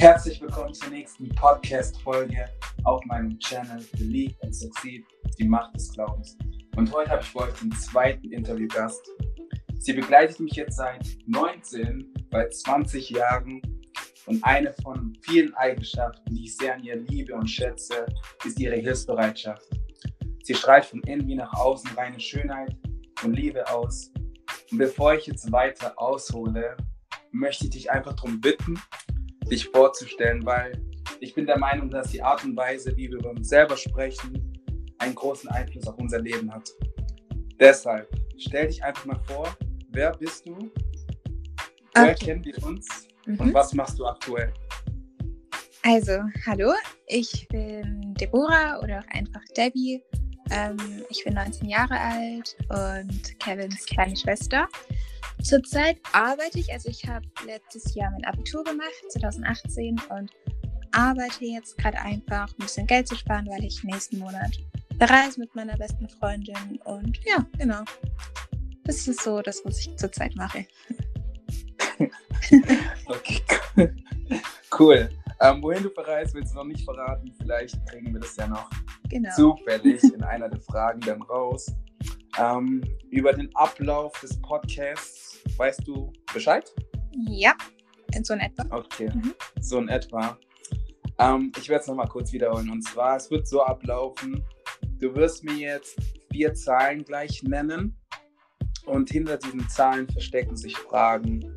Herzlich willkommen zur nächsten Podcast-Folge auf meinem Channel Believe and Succeed, die Macht des Glaubens. Und heute habe ich für euch den zweiten Interviewgast. Sie begleitet mich jetzt seit 19, bald 20 Jahren und eine von vielen Eigenschaften, die ich sehr an ihr liebe und schätze, ist ihre Hilfsbereitschaft. Sie strahlt von innen wie nach außen reine Schönheit und Liebe aus. Und bevor ich jetzt weiter aushole, möchte ich dich einfach darum bitten, dich vorzustellen, weil ich bin der Meinung, dass die Art und Weise, wie wir über uns selber sprechen, einen großen Einfluss auf unser Leben hat. Deshalb, stell dich einfach mal vor, wer bist du? Woher okay. kennen wir uns? Mhm. Und was machst du aktuell? Also, hallo, ich bin Deborah oder auch einfach Debbie. Ähm, ich bin 19 Jahre alt und Kevins kleine Schwester. Zurzeit arbeite ich, also ich habe letztes Jahr mein Abitur gemacht, 2018, und arbeite jetzt gerade einfach, um ein bisschen Geld zu sparen, weil ich nächsten Monat bereise mit meiner besten Freundin. Und ja, genau. Das ist so das, was ich zurzeit mache. okay, cool. Ähm, wohin du verreist, willst du noch nicht verraten. Vielleicht kriegen wir das ja noch genau. zufällig in einer der Fragen dann raus. Ähm, über den Ablauf des Podcasts weißt du Bescheid? Ja, in so in etwa. Okay, mhm. so in etwa. Ähm, ich werde es nochmal kurz wiederholen. Und zwar, es wird so ablaufen, du wirst mir jetzt vier Zahlen gleich nennen und hinter diesen Zahlen verstecken sich Fragen.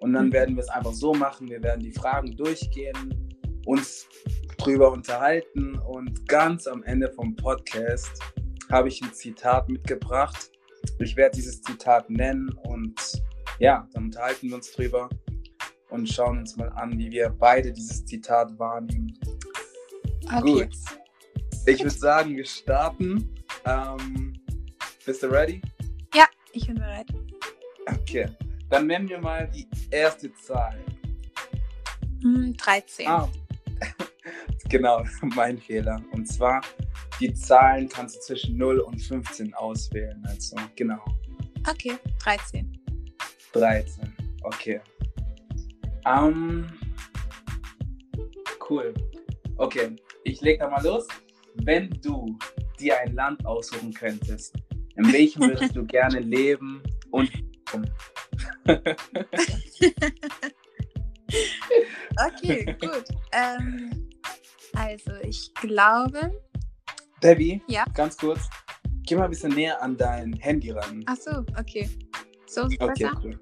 Und dann mhm. werden wir es einfach so machen, wir werden die Fragen durchgehen, uns drüber unterhalten und ganz am Ende vom Podcast habe ich ein Zitat mitgebracht. Ich werde dieses Zitat nennen und ja, dann unterhalten wir uns drüber und schauen uns mal an, wie wir beide dieses Zitat wahrnehmen. Okay. Gut. Ich würde sagen, wir starten. Ähm, bist du ready? Ja, ich bin bereit. Okay. Dann nennen wir mal die erste Zahl. 13. Hm, ah. genau, mein Fehler. Und zwar die Zahlen kannst du zwischen 0 und 15 auswählen. Also, genau. Okay, 13. 13, okay. Um, cool. Okay, ich leg da mal los. Wenn du dir ein Land aussuchen könntest, in welchem würdest du gerne leben und okay, gut. Ähm, also ich glaube, Debbie, ja? ganz kurz, geh mal ein bisschen näher an dein Handy ran. Ach so, okay. So ist okay, besser? Cool.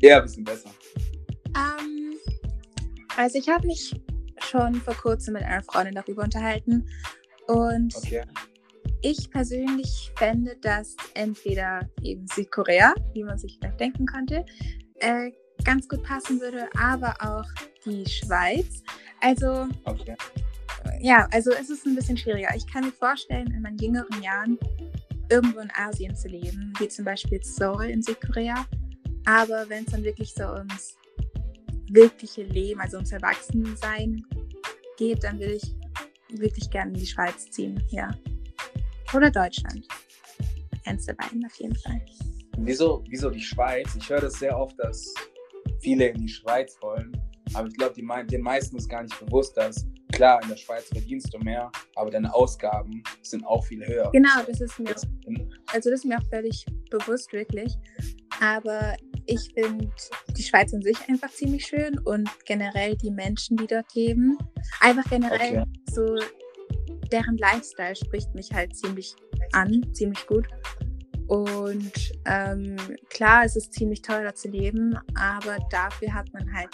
Ja, ein bisschen besser. Ähm, also ich habe mich schon vor kurzem mit einer Freundin darüber unterhalten und okay. ich persönlich fände, dass entweder eben Südkorea, wie man sich vielleicht denken könnte, äh, ganz gut passen würde, aber auch die Schweiz. Also okay ja, also es ist ein bisschen schwieriger. Ich kann mir vorstellen, in meinen jüngeren Jahren irgendwo in Asien zu leben, wie zum Beispiel Seoul in Südkorea. Aber wenn es dann wirklich so ums wirkliche Leben, also ums Erwachsensein geht, dann will ich wirklich gerne in die Schweiz ziehen, ja. Oder Deutschland. Eins der beiden auf jeden Fall. Wieso, wieso die Schweiz? Ich höre das sehr oft, dass viele in die Schweiz wollen. Aber ich glaube, den meisten ist gar nicht bewusst, dass klar, in der Schweiz verdienst du mehr, aber deine Ausgaben sind auch viel höher. Genau, das ist mir, also das ist mir auch völlig bewusst, wirklich. Aber ich finde die Schweiz an sich einfach ziemlich schön und generell die Menschen, die dort leben. Einfach generell okay. so, deren Lifestyle spricht mich halt ziemlich an, ziemlich gut. Und ähm, klar, es ist ziemlich teuer zu leben, aber dafür hat man halt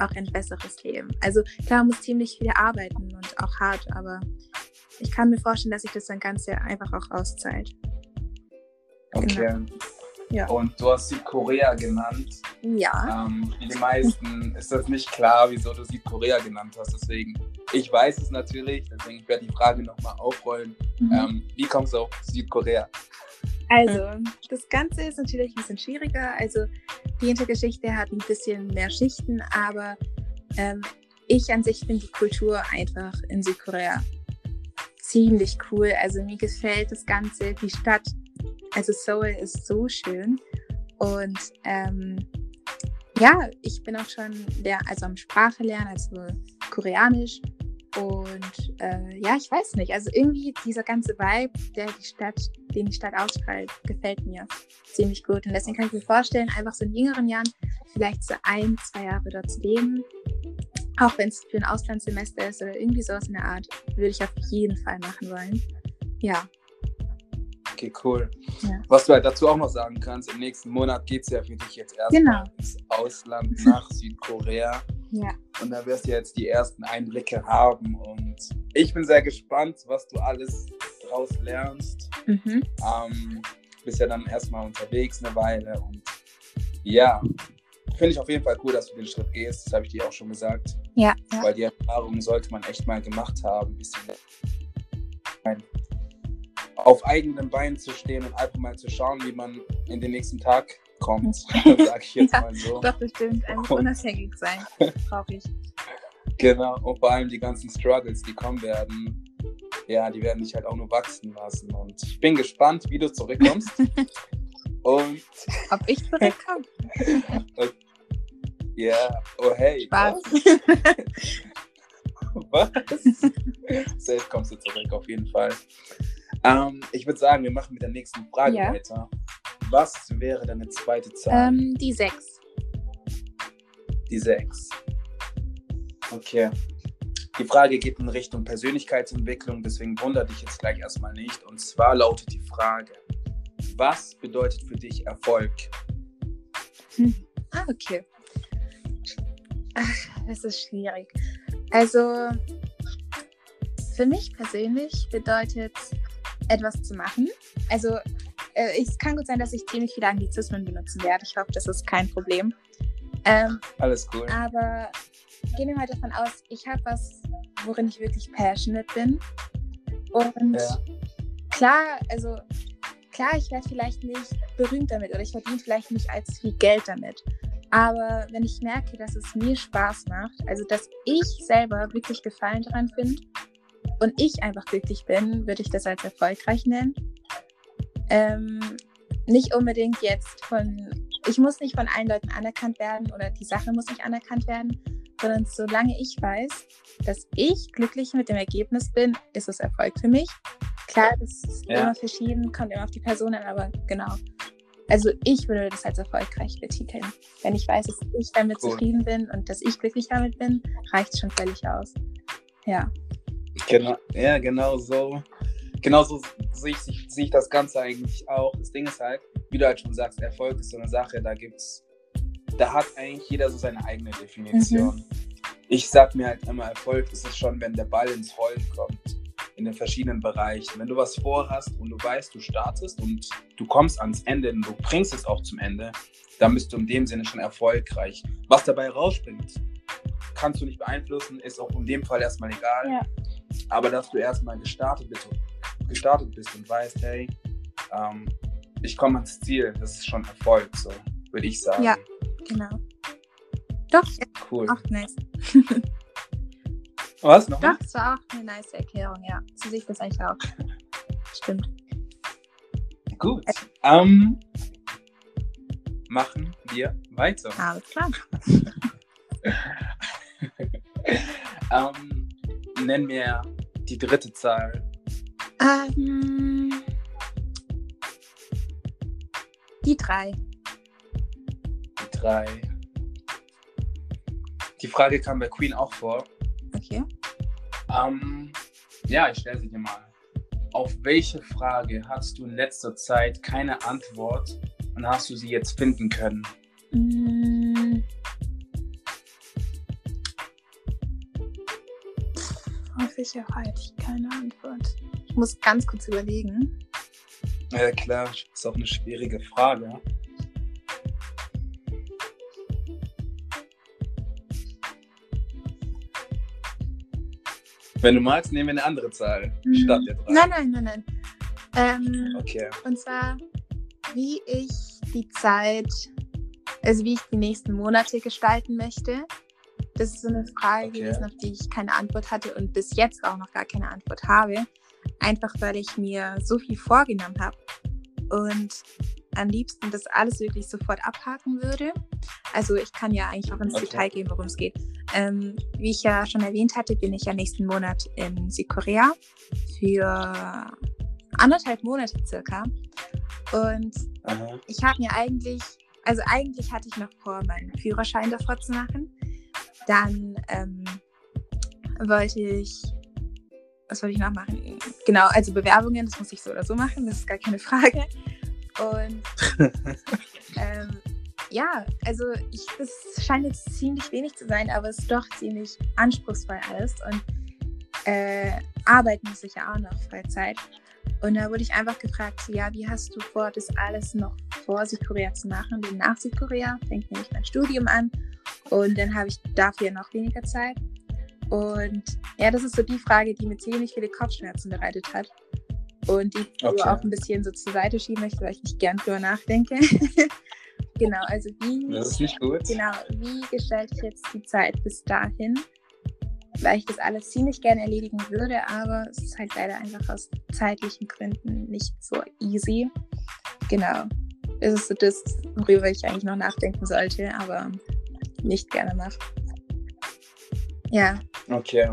auch ein besseres Leben. Also klar, man muss ziemlich viel arbeiten und auch hart, aber ich kann mir vorstellen, dass sich das dann ganz sehr einfach auch auszahlt. Okay. Genau. Ja. Und du hast Südkorea genannt. Ja. Ähm, für die meisten ist das nicht klar, wieso du Südkorea genannt hast. Deswegen, ich weiß es natürlich, deswegen werde ich die Frage nochmal aufrollen. Mhm. Ähm, wie kommst du auf Südkorea? Also, das Ganze ist natürlich ein bisschen schwieriger. Also, die Hintergeschichte hat ein bisschen mehr Schichten, aber ähm, ich an sich finde die Kultur einfach in Südkorea ziemlich cool. Also, mir gefällt das Ganze, die Stadt, also Seoul ist so schön. Und ähm, ja, ich bin auch schon der, also am Sprache lernen, also Koreanisch. Und äh, ja, ich weiß nicht. Also irgendwie dieser ganze Vibe, der die Stadt, den die Stadt ausstrahlt, gefällt mir ziemlich gut. Und deswegen kann ich mir vorstellen, einfach so in jüngeren Jahren vielleicht so ein, zwei Jahre dort zu leben. Auch wenn es für ein Auslandssemester ist oder irgendwie sowas in der Art, würde ich auf jeden Fall machen wollen. Ja, Okay, cool. Ja. Was du halt dazu auch noch sagen kannst, im nächsten Monat geht es ja für dich jetzt erstmal genau. ins Ausland nach Südkorea. Ja. Und da wirst du jetzt die ersten Einblicke haben. Und ich bin sehr gespannt, was du alles daraus lernst. Mhm. Ähm, bist ja dann erstmal unterwegs eine Weile. Und ja, finde ich auf jeden Fall cool, dass du den Schritt gehst. Das habe ich dir auch schon gesagt. Ja. Weil die Erfahrung sollte man echt mal gemacht haben. Ein bisschen auf eigenen Beinen zu stehen und einfach mal zu schauen, wie man in den nächsten Tag kommt, sage ich jetzt ja, mal so. Doch, bestimmt. Einfach unabhängig sein, brauche ich. Genau, und vor allem die ganzen Struggles, die kommen werden, ja, die werden dich halt auch nur wachsen lassen. Und ich bin gespannt, wie du zurückkommst. und ob ich zurückkomme? ja, oh hey. Spaß. Was? Safe kommst du zurück, auf jeden Fall. Ähm, ich würde sagen, wir machen mit der nächsten Frage ja. weiter. Was wäre deine zweite Zahl? Ähm, die 6. Die 6. Okay. Die Frage geht in Richtung Persönlichkeitsentwicklung, deswegen wundert dich jetzt gleich erstmal nicht. Und zwar lautet die Frage: Was bedeutet für dich Erfolg? Hm. Ah, okay. Ach, das ist schwierig. Also, für mich persönlich bedeutet etwas zu machen. Also äh, es kann gut sein, dass ich ziemlich viele Anglizismen benutzen werde. Ich hoffe, das ist kein Problem. Ähm, Alles cool. Aber gehen wir mal davon aus, ich habe was, worin ich wirklich passionate bin. Und ja. klar, also klar, ich werde vielleicht nicht berühmt damit oder ich verdiene vielleicht nicht als viel Geld damit. Aber wenn ich merke, dass es mir Spaß macht, also dass ich selber wirklich Gefallen daran finde und ich einfach glücklich bin, würde ich das als erfolgreich nennen. Ähm, nicht unbedingt jetzt von, ich muss nicht von allen Leuten anerkannt werden oder die Sache muss nicht anerkannt werden, sondern solange ich weiß, dass ich glücklich mit dem Ergebnis bin, ist es Erfolg für mich. Klar, das ist ja. immer verschieden, kommt immer auf die Person an, aber genau. Also ich würde das als erfolgreich betiteln. Wenn ich weiß, dass ich damit cool. zufrieden bin und dass ich glücklich damit bin, reicht es schon völlig aus. Ja. Genau, ja, genau so. Genau so sehe ich, sehe ich das Ganze eigentlich auch. Das Ding ist halt, wie du halt schon sagst, Erfolg ist so eine Sache, da gibt's, da hat eigentlich jeder so seine eigene Definition. Mhm. Ich sag mir halt immer, Erfolg ist es schon, wenn der Ball ins Rollen kommt in den verschiedenen Bereichen. Wenn du was vorhast und du weißt, du startest und du kommst ans Ende und du bringst es auch zum Ende, dann bist du in dem Sinne schon erfolgreich. Was dabei rausspringt, kannst du nicht beeinflussen, ist auch in dem Fall erstmal egal. Ja. Aber dass du erstmal gestartet bist, gestartet bist und weißt, hey, ähm, ich komme ans Ziel, das ist schon Erfolg, so würde ich sagen. Ja, genau. Doch, cool. Auch nice. Was noch? Doch, das war auch eine nice Erklärung, ja. So sehe ich das eigentlich auch. Stimmt. Gut. Ähm, machen wir weiter. Alles klar. ähm, nenn mir die dritte Zahl. Ähm, die drei. Die drei. Die Frage kam bei Queen auch vor. Okay. Ähm, ja, ich stelle sie dir mal. Auf welche Frage hast du in letzter Zeit keine Antwort und hast du sie jetzt finden können? Mm. Auf welche hatte ich keine Antwort? Ich muss ganz kurz überlegen. Ja, klar, ist auch eine schwierige Frage. Wenn du magst, nehmen wir eine andere Zahl hm. statt der drei. Nein, nein, nein, nein. Ähm, okay. Und zwar, wie ich die Zeit, also wie ich die nächsten Monate gestalten möchte. Das ist so eine Frage okay. gewesen, auf die ich keine Antwort hatte und bis jetzt auch noch gar keine Antwort habe. Einfach weil ich mir so viel vorgenommen habe. Und am liebsten das alles wirklich sofort abhaken würde. Also ich kann ja eigentlich auch ins okay. Detail gehen, worum es geht. Ähm, wie ich ja schon erwähnt hatte, bin ich ja nächsten Monat in Südkorea für anderthalb Monate circa. Und Aha. ich habe mir eigentlich, also eigentlich hatte ich noch vor, meinen Führerschein davor zu machen. Dann ähm, wollte ich, was wollte ich noch machen? Genau, also Bewerbungen, das muss ich so oder so machen, das ist gar keine Frage. Und ähm, ja, also ich, das scheint jetzt ziemlich wenig zu sein, aber es ist doch ziemlich anspruchsvoll alles. Und äh, arbeiten muss ich ja auch noch Freizeit. Und da wurde ich einfach gefragt, so, ja, wie hast du vor, das alles noch vor Südkorea zu machen? Denn nach Südkorea fängt nämlich mein Studium an und dann habe ich dafür noch weniger Zeit. Und ja, das ist so die Frage, die mir ziemlich viele Kopfschmerzen bereitet hat. Und die ich okay. auch ein bisschen so zur Seite schieben möchte, weil ich nicht gern drüber nachdenke. genau, also wie. Genau, wie gestalte ich jetzt die Zeit bis dahin? Weil ich das alles ziemlich gerne erledigen würde, aber es ist halt leider einfach aus zeitlichen Gründen nicht so easy. Genau. Das ist so das, worüber ich eigentlich noch nachdenken sollte, aber nicht gerne mache. Ja. Okay.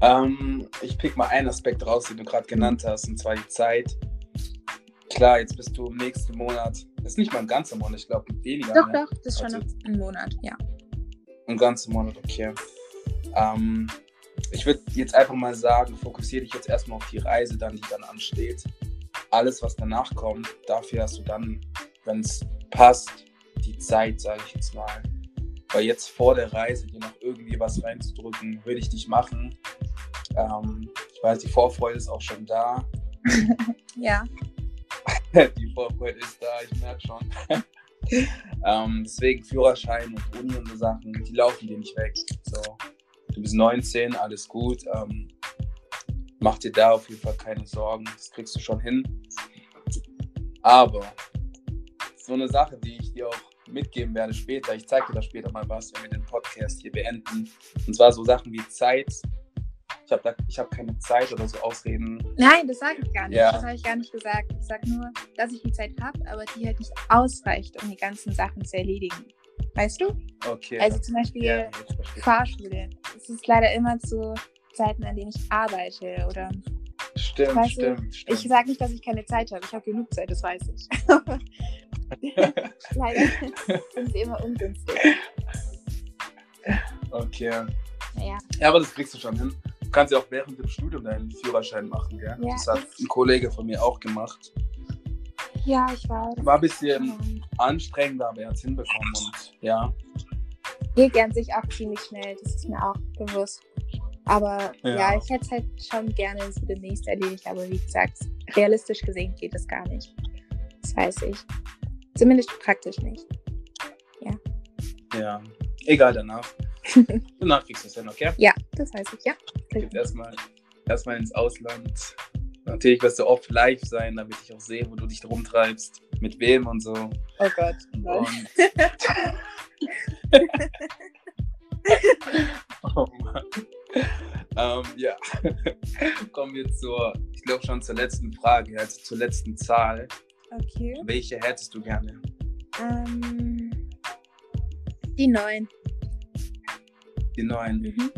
Ähm, ich pick mal einen Aspekt raus, den du gerade genannt hast, und zwar die Zeit. Klar, jetzt bist du im nächsten Monat. Das ist nicht mal ein ganzer Monat, ich glaube weniger. Doch, ne? doch, das ist also, schon ein Monat, ja. Ein ganzer Monat, okay. Ähm, ich würde jetzt einfach mal sagen, fokussiere dich jetzt erstmal auf die Reise, dann, die dann ansteht. Alles, was danach kommt, dafür hast du dann, wenn es passt, die Zeit, sage ich jetzt mal. Weil jetzt vor der Reise dir noch irgendwie was reinzudrücken, würde ich nicht machen. Ähm, ich weiß, die Vorfreude ist auch schon da. ja. die Vorfreude ist da, ich merke schon. ähm, deswegen Führerschein und Uni und so Sachen, die laufen dir nicht weg. So, du bist 19, alles gut. Ähm, mach dir da auf jeden Fall keine Sorgen, das kriegst du schon hin. Aber so eine Sache, die ich dir auch mitgeben werde später, ich zeige dir da später mal was, wenn wir den Podcast hier beenden. Und zwar so Sachen wie Zeit, ich habe hab keine Zeit oder so Ausreden. Nein, das sage ich gar nicht. Ja. Das habe ich gar nicht gesagt. Ich sage nur, dass ich die Zeit habe, aber die halt nicht ausreicht, um die ganzen Sachen zu erledigen. Weißt du? Okay. Also zum Beispiel ja, Fahrschule. Es ist leider immer zu Zeiten, an denen ich arbeite oder. Stimmt, weißt stimmt, du, stimmt. Ich sage nicht, dass ich keine Zeit habe. Ich habe genug Zeit, das weiß ich. leider sind sie immer ungünstig. Okay. Ja. ja, aber das kriegst du schon hin. Du kannst ja auch während dem Studium deinen Führerschein machen, gell? Ja, das hat ein Kollege von mir auch gemacht. Ja, ich weiß. War ein bisschen mhm. anstrengender, aber er hat es hinbekommen und ja. Geht an sich auch ziemlich schnell, das ist mir auch bewusst. Aber ja, ja ich hätte es halt schon gerne so demnächst erledigt, aber wie gesagt, realistisch gesehen geht es gar nicht. Das weiß ich. Zumindest praktisch nicht. Ja. Ja, egal danach. danach kriegst du es hin, okay? Ja, das weiß ich, ja. Geht erstmal erstmal ins Ausland. Natürlich wirst du oft live sein, damit ich auch sehe, wo du dich rumtreibst, mit wem und so. Oh Gott. Und, oh Mann. Ähm, ja, kommen wir zur, ich glaube schon zur letzten Frage, also zur letzten Zahl. Okay. Welche hättest du gerne? Ähm, die neun. Die neun. Mhm.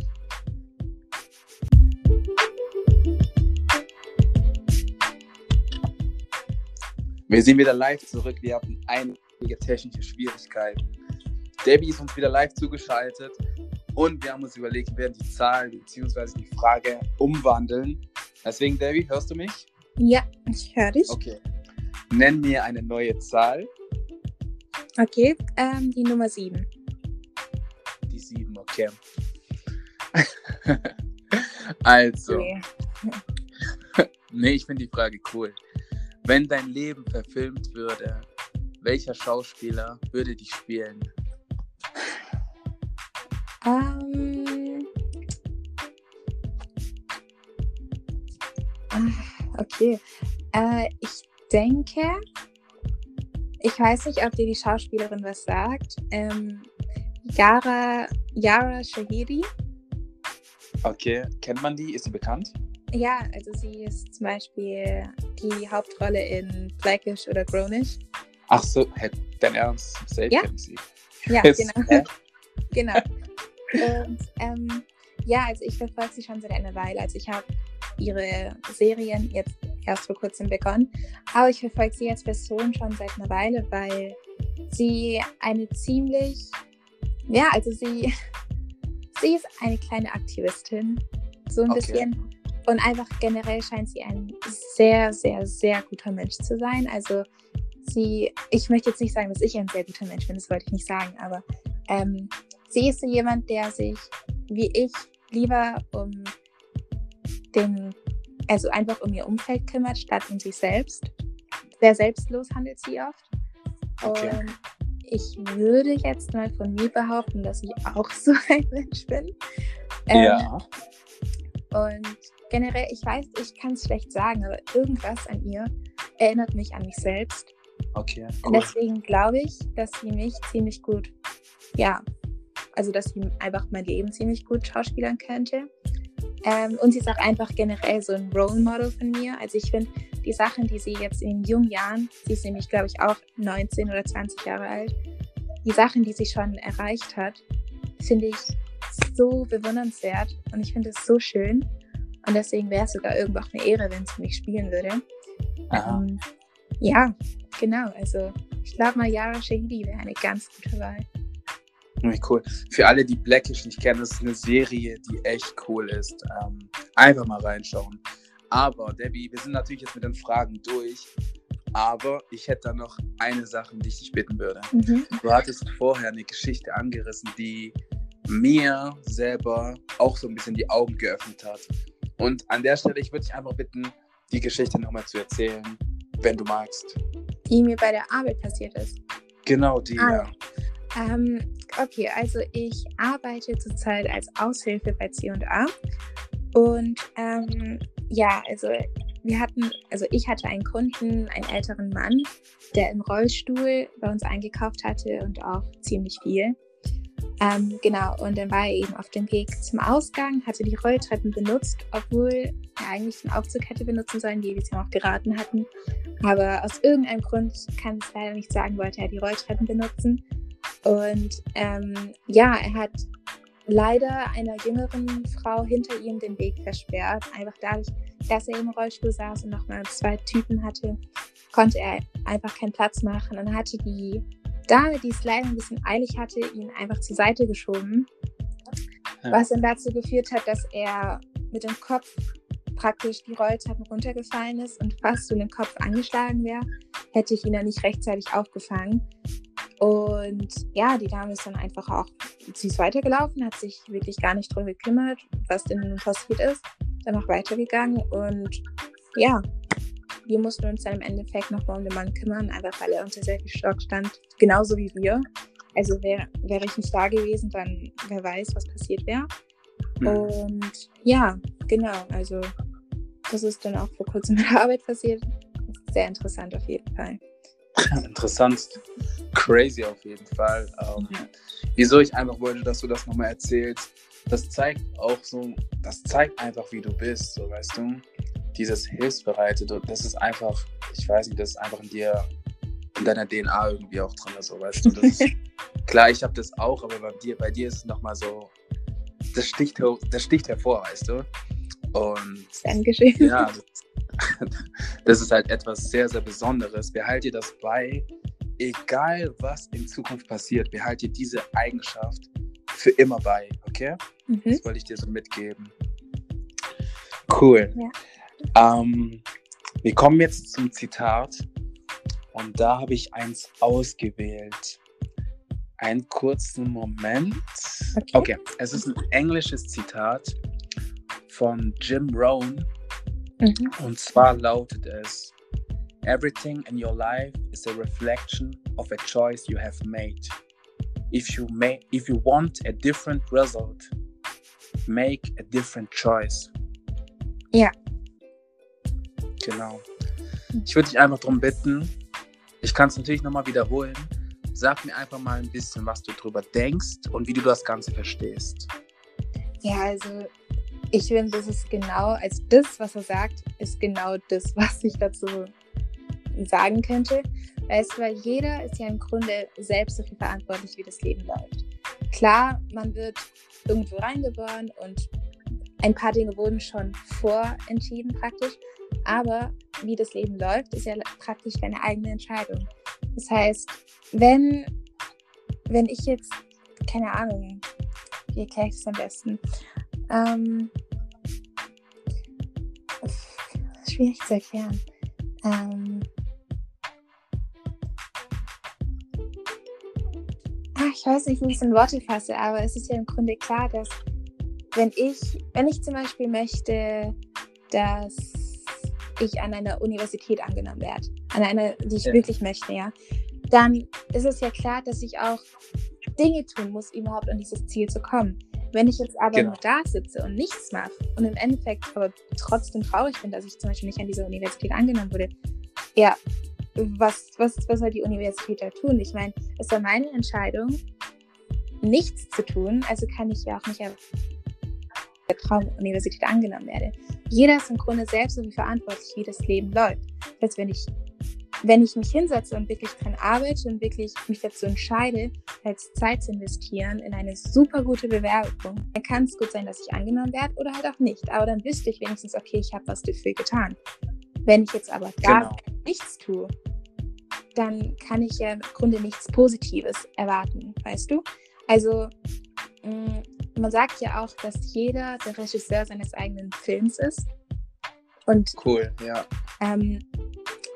Wir sind wieder live zurück. Wir hatten einige technische Schwierigkeiten. Debbie ist uns wieder live zugeschaltet und wir haben uns überlegt, wir werden die Zahl bzw. die Frage umwandeln. Deswegen, Debbie, hörst du mich? Ja, ich höre dich. Okay. Nenn mir eine neue Zahl. Okay, ähm, die Nummer 7. Die 7, okay. also. Nee. nee, ich finde die Frage cool. Wenn dein Leben verfilmt würde, welcher Schauspieler würde dich spielen? Ähm. Okay. Äh, ich denke, ich weiß nicht, ob dir die Schauspielerin was sagt. Ähm, Yara, Yara Shahidi. Okay, kennt man die? Ist sie bekannt? Ja, also sie ist zum Beispiel die Hauptrolle in Blackish oder Grownish. Ach so, dein Ernst? Safe ja? sie. Ja, genau. genau. Und ähm, ja, also ich verfolge sie schon seit einer Weile. Also ich habe ihre Serien jetzt erst vor kurzem begonnen, aber ich verfolge sie als Person schon seit einer Weile, weil sie eine ziemlich, ja, also sie, sie ist eine kleine Aktivistin, so ein okay. bisschen. Und einfach generell scheint sie ein sehr, sehr, sehr guter Mensch zu sein. Also sie, ich möchte jetzt nicht sagen, dass ich ein sehr guter Mensch bin, das wollte ich nicht sagen, aber ähm, sie ist so jemand, der sich, wie ich, lieber um den, also einfach um ihr Umfeld kümmert, statt um sich selbst. Sehr selbstlos handelt sie oft. Okay. Und ich würde jetzt mal von mir behaupten, dass ich auch so ein Mensch bin. Ähm, ja. Und generell, ich weiß, ich kann es schlecht sagen, aber irgendwas an ihr erinnert mich an mich selbst. Okay. Cool. Und deswegen glaube ich, dass sie mich ziemlich gut, ja, also dass sie einfach mein Leben ziemlich gut schauspielern könnte. Ähm, und sie ist auch einfach generell so ein Role Model von mir. Also ich finde, die Sachen, die sie jetzt in jungen Jahren, sie ist nämlich, glaube ich, auch 19 oder 20 Jahre alt, die Sachen, die sie schon erreicht hat, finde ich so bewundernswert und ich finde es so schön. Und deswegen wäre es sogar irgendwo auch eine Ehre, wenn sie mich spielen würde. Ähm, ja, genau. Also ich glaube, Mayara Shahidi wäre eine ganz gute Wahl. Cool. Für alle, die Blackish nicht kennen, das ist eine Serie, die echt cool ist. Ähm, einfach mal reinschauen. Aber, Debbie, wir sind natürlich jetzt mit den Fragen durch. Aber ich hätte da noch eine Sache, die ich dich bitten würde. Mhm. Du hattest vorher eine Geschichte angerissen, die mir selber auch so ein bisschen die Augen geöffnet hat. Und an der Stelle, ich würde dich einfach bitten, die Geschichte nochmal zu erzählen, wenn du magst. Die mir bei der Arbeit passiert ist. Genau, die, ah, ja. Ähm, okay, also ich arbeite zurzeit als Aushilfe bei C&A und ähm, ja, also wir hatten, also ich hatte einen Kunden, einen älteren Mann, der im Rollstuhl bei uns eingekauft hatte und auch ziemlich viel. Ähm, genau, und dann war er eben auf dem Weg zum Ausgang, hatte die Rolltreppen benutzt, obwohl er eigentlich den Aufzug hätte benutzen sollen, wie wir es ihm auch geraten hatten. Aber aus irgendeinem Grund, kann es leider nicht sagen, wollte er die Rolltreppen benutzen. Und ähm, ja, er hat leider einer jüngeren Frau hinter ihm den Weg versperrt. Einfach dadurch, dass er im Rollstuhl saß und nochmal zwei Typen hatte, konnte er einfach keinen Platz machen. Und hatte die Dame, die es leider ein bisschen eilig hatte, ihn einfach zur Seite geschoben. Ja. Was dann dazu geführt hat, dass er mit dem Kopf praktisch die Rolltreppen runtergefallen ist und fast so den Kopf angeschlagen wäre, hätte ich ihn dann nicht rechtzeitig aufgefangen. Und ja, die Dame ist dann einfach auch, sie ist weitergelaufen, hat sich wirklich gar nicht drum gekümmert, was denn nun passiert ist. Dann auch weitergegangen und ja, wir mussten uns dann im Endeffekt nochmal um den Mann kümmern, einfach weil er unter sehr viel Schock stand, genauso wie wir. Also wäre wär ich nicht da gewesen, dann wer weiß, was passiert wäre. Mhm. Und ja, genau, also das ist dann auch vor kurzem in der Arbeit passiert. Sehr interessant auf jeden Fall. Interessant crazy auf jeden Fall. Ähm, ja. Wieso ich einfach wollte, dass du das nochmal erzählst, das zeigt auch so, das zeigt einfach, wie du bist, so weißt du. Dieses Hilfsbereite, das ist einfach, ich weiß nicht, das ist einfach in dir, in deiner DNA irgendwie auch drin, so weißt du. Ist, klar, ich habe das auch, aber bei dir, bei dir ist es nochmal so, das sticht, das sticht hervor, weißt du. Und Dankeschön. Ja, das ist halt etwas sehr, sehr Besonderes. Behalt dir das bei, egal was in Zukunft passiert, behalte diese Eigenschaft für immer bei, okay? Mhm. Das wollte ich dir so mitgeben. Cool. Ja. Ähm, wir kommen jetzt zum Zitat und da habe ich eins ausgewählt. Einen kurzen Moment. Okay. okay, es ist ein englisches Zitat von Jim Rohn mhm. und zwar lautet es: Everything in your life is a reflection of a choice you have made. If you may, if you want a different result, make a different choice. Ja. Genau. Ich würde dich einfach darum bitten, ich kann es natürlich nochmal wiederholen. Sag mir einfach mal ein bisschen, was du darüber denkst und wie du das Ganze verstehst. Ja, also ich finde, das ist genau, also das, was er sagt, ist genau das, was ich dazu sagen könnte. Weißt du, weil jeder ist ja im Grunde selbst dafür verantwortlich, wie das Leben läuft. Klar, man wird irgendwo reingeboren und ein paar Dinge wurden schon vorentschieden praktisch, aber wie das Leben läuft, ist ja praktisch deine eigene Entscheidung. Das heißt, wenn, wenn ich jetzt, keine Ahnung, wie erkläre ich es am besten? Ähm, schwierig zu erklären. Ähm, ich weiß nicht, wie ich es in Worte fasse, aber es ist ja im Grunde klar, dass wenn ich, wenn ich zum Beispiel möchte, dass ich an einer Universität angenommen werde, an einer, die ich ja. wirklich möchte, ja, dann ist es ja klar, dass ich auch Dinge tun muss, überhaupt an dieses Ziel zu kommen. Wenn ich jetzt aber genau. nur da sitze und nichts mache und im Endeffekt aber trotzdem traurig bin, dass ich zum Beispiel nicht an dieser Universität angenommen wurde, ja, was, was, was soll die Universität da tun? Ich meine, es war meine Entscheidung, nichts zu tun, also kann ich ja auch nicht der Traumuniversität angenommen werde. Jeder ist im Grunde selbst dafür verantwortlich, wie das Leben läuft. Das heißt, wenn ich, wenn ich mich hinsetze und wirklich dran arbeite und wirklich mich dazu entscheide, als Zeit zu investieren in eine super gute Bewerbung, dann kann es gut sein, dass ich angenommen werde oder halt auch nicht. Aber dann wüsste ich wenigstens, okay, ich habe was dafür getan. Wenn ich jetzt aber gar genau. nichts tue, dann kann ich ja im Grunde nichts Positives erwarten, weißt du? Also mh, man sagt ja auch, dass jeder der Regisseur seines eigenen Films ist. Und cool, ja. Ähm,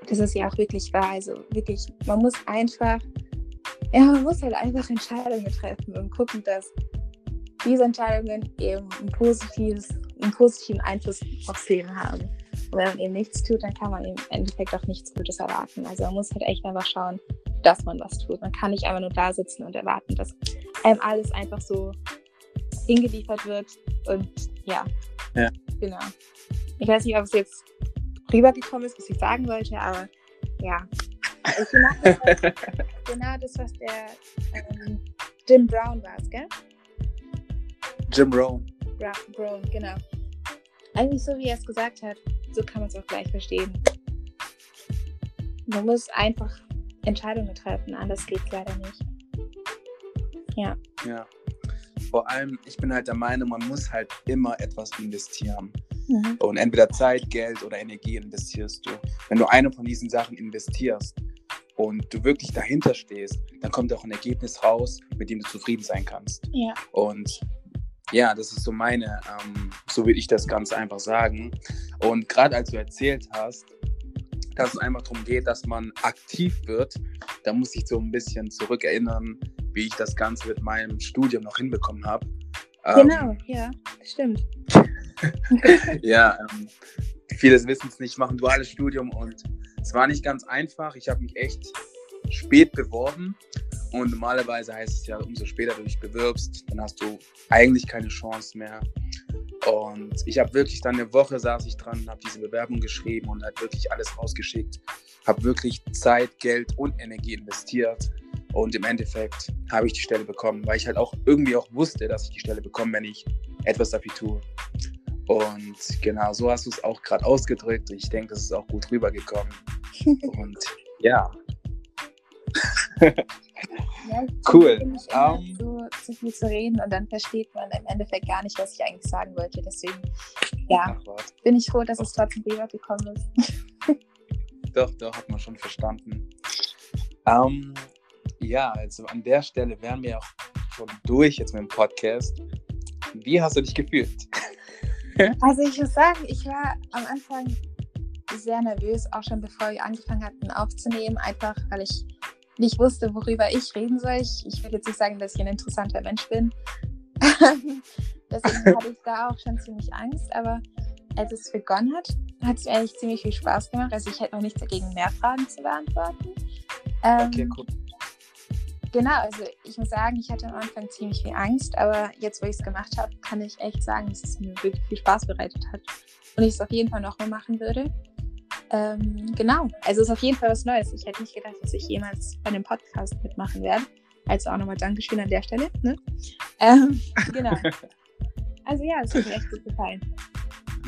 das ist ja auch wirklich wahr. Also wirklich, man muss einfach, ja, man muss halt einfach Entscheidungen treffen und gucken, dass diese Entscheidungen eben ein positives, einen positiven Einfluss aufs Leben haben. Und wenn man eben nichts tut, dann kann man im Endeffekt auch nichts Gutes erwarten. Also man muss halt echt einfach schauen, dass man was tut. Man kann nicht einfach nur da sitzen und erwarten, dass einem alles einfach so hingeliefert wird. Und ja, ja. genau. Ich weiß nicht, ob es jetzt rübergekommen ist, was ich sagen wollte, aber ja. Genau das, genau das was der ähm, Jim Brown war, gell? Jim Brown. Brown, genau. Eigentlich so, wie er es gesagt hat, so kann man es auch gleich verstehen. Man muss einfach Entscheidungen treffen, anders geht es leider nicht. Ja. Ja vor allem, ich bin halt der Meinung, man muss halt immer etwas investieren. Mhm. Und entweder Zeit, Geld oder Energie investierst du. Wenn du eine von diesen Sachen investierst und du wirklich dahinter stehst, dann kommt auch ein Ergebnis raus, mit dem du zufrieden sein kannst. Ja. Und ja, das ist so meine, ähm, so würde ich das ganz einfach sagen. Und gerade als du erzählt hast, dass es einfach darum geht, dass man aktiv wird, da muss ich so ein bisschen zurückerinnern, wie ich das Ganze mit meinem Studium noch hinbekommen habe. Genau, ähm, ja, stimmt. ja, ähm, vieles wissen es nicht, ich mache ein duales Studium und es war nicht ganz einfach. Ich habe mich echt spät beworben und normalerweise heißt es ja, umso später du dich bewirbst, dann hast du eigentlich keine Chance mehr. Und ich habe wirklich dann eine Woche saß ich dran, habe diese Bewerbung geschrieben und halt wirklich alles rausgeschickt. Habe wirklich Zeit, Geld und Energie investiert. Und im Endeffekt habe ich die Stelle bekommen, weil ich halt auch irgendwie auch wusste, dass ich die Stelle bekomme, wenn ich etwas dafür tue. Und genau so hast du es auch gerade ausgedrückt. Ich denke, das ist auch gut rübergekommen. und ja. cool. Um, so, so viel zu reden und dann versteht man im Endeffekt gar nicht, was ich eigentlich sagen wollte. Deswegen, ja, bin ich froh, dass doch. es trotzdem rübergekommen ist. doch, doch, hat man schon verstanden. Um, ja, also an der Stelle wären wir auch schon durch jetzt mit dem Podcast. Wie hast du dich gefühlt? Also ich muss sagen, ich war am Anfang sehr nervös, auch schon bevor wir angefangen hatten aufzunehmen, einfach weil ich nicht wusste, worüber ich reden soll. Ich, ich will jetzt nicht sagen, dass ich ein interessanter Mensch bin. Deswegen hatte ich da auch schon ziemlich Angst, aber als es begonnen hat, hat es mir eigentlich ziemlich viel Spaß gemacht. Also ich hätte noch nichts dagegen, mehr Fragen zu beantworten. Ähm, okay, cool. Genau, also ich muss sagen, ich hatte am Anfang ziemlich viel Angst, aber jetzt, wo ich es gemacht habe, kann ich echt sagen, dass es mir wirklich viel Spaß bereitet hat und ich es auf jeden Fall nochmal machen würde. Ähm, genau, also es ist auf jeden Fall was Neues. Ich hätte nicht gedacht, dass ich jemals bei einem Podcast mitmachen werde. Also auch nochmal Dankeschön an der Stelle. Ne? Ähm, genau. Also ja, es hat mir echt gut gefallen.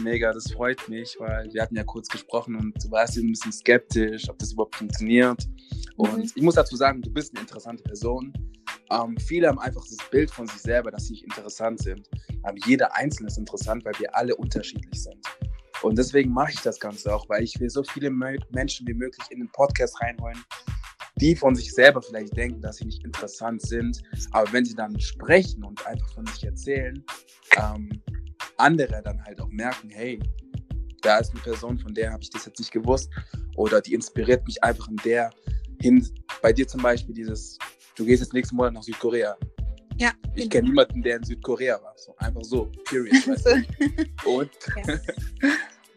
Mega, das freut mich, weil wir hatten ja kurz gesprochen und du warst ein bisschen skeptisch, ob das überhaupt funktioniert. Und mhm. ich muss dazu sagen, du bist eine interessante Person. Ähm, viele haben einfach das Bild von sich selber, dass sie interessant sind. Aber jeder Einzelne ist interessant, weil wir alle unterschiedlich sind. Und deswegen mache ich das Ganze auch, weil ich will so viele Menschen wie möglich in den Podcast reinholen, die von sich selber vielleicht denken, dass sie nicht interessant sind. Aber wenn sie dann sprechen und einfach von sich erzählen, ähm, andere dann halt auch merken, hey, da ist eine Person, von der habe ich das jetzt nicht gewusst. Oder die inspiriert mich einfach in der hin. Bei dir zum Beispiel dieses, du gehst jetzt nächsten Monat nach Südkorea. Ja. Ich genau. kenne niemanden, der in Südkorea war. So, einfach so, period. Weißt du? Und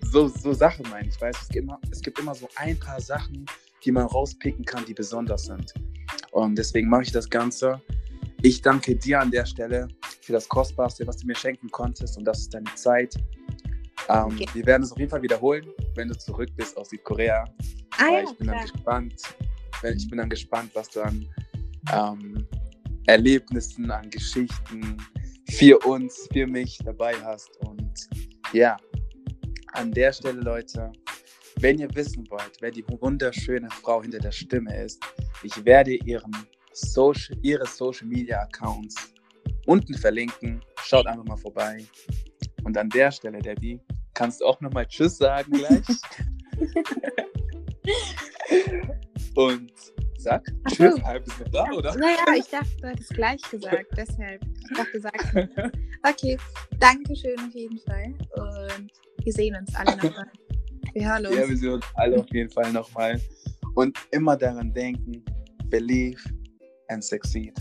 so, so Sachen meine ich. Weißt, es, gibt immer, es gibt immer so ein paar Sachen, die man rauspicken kann, die besonders sind. Und deswegen mache ich das Ganze. Ich danke dir an der Stelle für das Kostbarste, was du mir schenken konntest. Und das ist deine Zeit. Ähm, okay. Wir werden es auf jeden Fall wiederholen, wenn du zurück bist aus Südkorea. Ah, ja, ich bin klar. dann gespannt. Ich bin dann gespannt, was du an ähm, Erlebnissen, an Geschichten für uns, für mich dabei hast. Und ja, an der Stelle, Leute, wenn ihr wissen wollt, wer die wunderschöne Frau hinter der Stimme ist, ich werde ihren Social, ihre Social Media Accounts unten verlinken. Schaut einfach mal vorbei. Und an der Stelle, Debbie, kannst du auch nochmal Tschüss sagen gleich. Und sag Ach so. halb bist du da, oder? Naja, ich dachte, du hättest gleich gesagt, deshalb. Ich dachte, sagst du. Okay, danke schön auf jeden Fall. Und wir sehen uns alle nochmal. Wir hören uns. Ja, wir sehen uns alle auf jeden Fall nochmal. Und immer daran denken, believe and succeed.